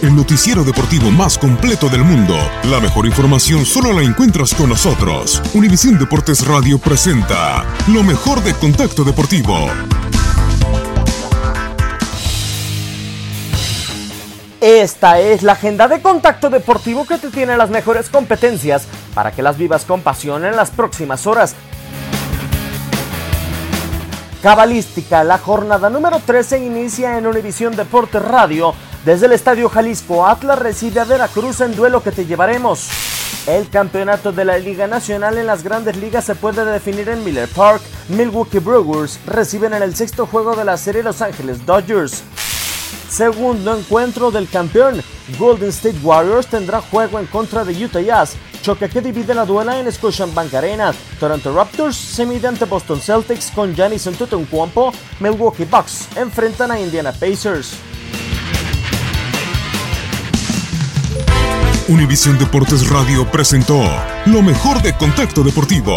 El noticiero deportivo más completo del mundo. La mejor información solo la encuentras con nosotros. Univisión Deportes Radio presenta lo mejor de Contacto Deportivo. Esta es la agenda de Contacto Deportivo que te tiene las mejores competencias para que las vivas con pasión en las próximas horas. Cabalística, la jornada número 13 inicia en Univisión Deportes Radio desde el Estadio Jalisco, Atlas recibe a Veracruz en duelo que te llevaremos. El campeonato de la Liga Nacional en las grandes ligas se puede definir en Miller Park. Milwaukee Brewers reciben en el sexto juego de la serie Los Ángeles Dodgers. Segundo encuentro del campeón, Golden State Warriors tendrá juego en contra de Utah Jazz, choque que divide la duela en Scotiabank Arena. Toronto Raptors se mide ante Boston Celtics con Giannis Antetokounmpo. Milwaukee Bucks enfrentan a Indiana Pacers. Univisión Deportes Radio presentó lo mejor de Contacto Deportivo.